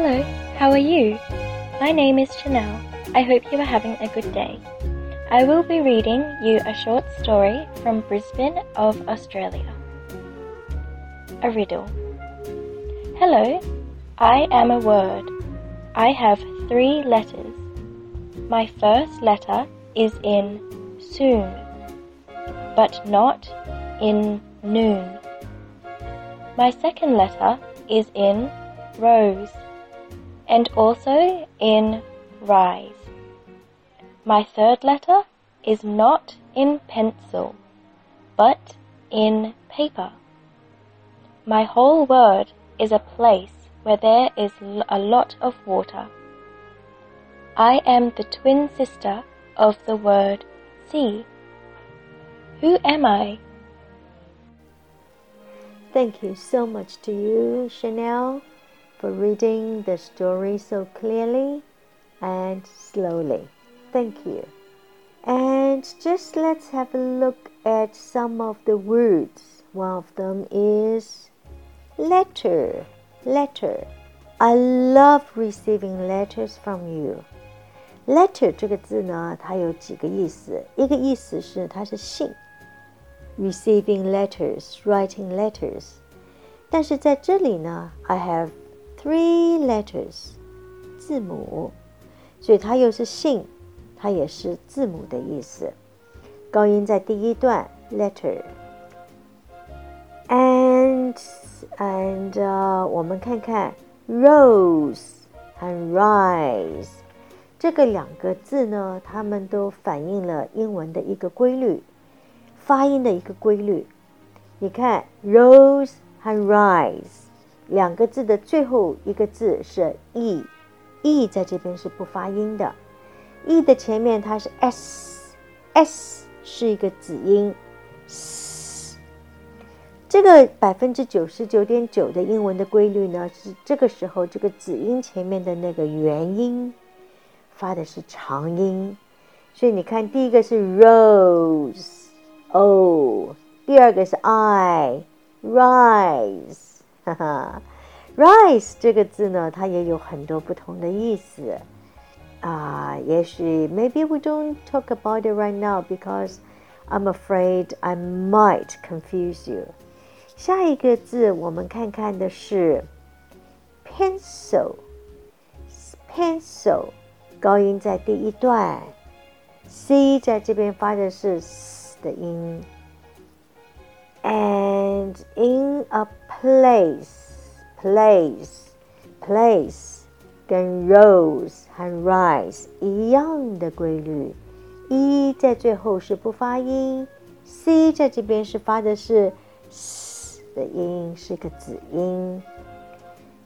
Hello, how are you? My name is Chanel. I hope you are having a good day. I will be reading you a short story from Brisbane of Australia. A riddle. Hello, I am a word. I have three letters. My first letter is in soon, but not in noon. My second letter is in rose and also in rise. My third letter is not in pencil, but in paper. My whole word is a place where there is a lot of water. I am the twin sister of the word see. Who am I? Thank you so much to you, Chanel, for reading the story so clearly and slowly. Thank you. And just let's have a look at some of the words. One of them is letter. Letter. I love receiving letters from you. Letter 这个字呢，它有几个意思。一个意思是它是信，receiving letters, writing letters。但是在这里呢，I have three letters，字母，所以它又是信，它也是字母的意思。高音在第一段，letter，and and，我们看看 rose 和 rise 这个两个字呢，它们都反映了英文的一个规律，发音的一个规律。你看 rose 和 rise 两个字的最后一个字是 e，e 在这边是不发音的。e 的前面它是 s，s 是一个子音。这个百分之九十九点九的英文的规律呢，是这个时候这个子音前面的那个元音发的是长音。所以你看，第一个是 rose，o，第二个是 i，rise，哈哈，rise 这个字呢，它也有很多不同的意思。啊，也许 maybe we don't talk about it right now because I'm afraid I might confuse you。下一个字我们看看的是 pencil，pencil 高音在第一段，c 在这边发的是 s 的音，and in a place，place，place。跟 rose 和 rise 一样的规律，e 在最后是不发音，c 在这边是发的是 s 的音，是个子音，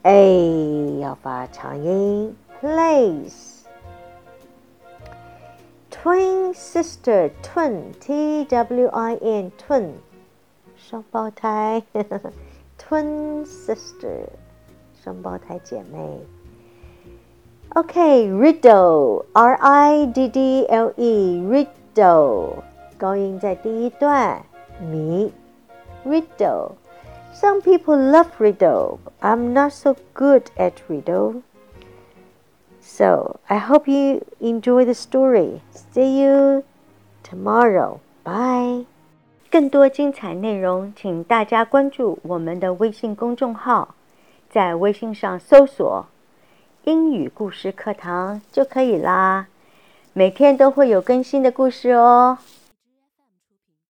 a 要发长音，place。Twin sister, twin, T W I N, twin，双胞胎 ，twin sister，双胞胎姐妹。Okay, riddle, R I D D L E, riddle，高音在第一段，谜，riddle。Some people love riddle. I'm not so good at riddle. So I hope you enjoy the story. See you tomorrow. Bye. 更多精彩内容，请大家关注我们的微信公众号，在微信上搜索。英语故事课堂就可以啦，每天都会有更新的故事哦。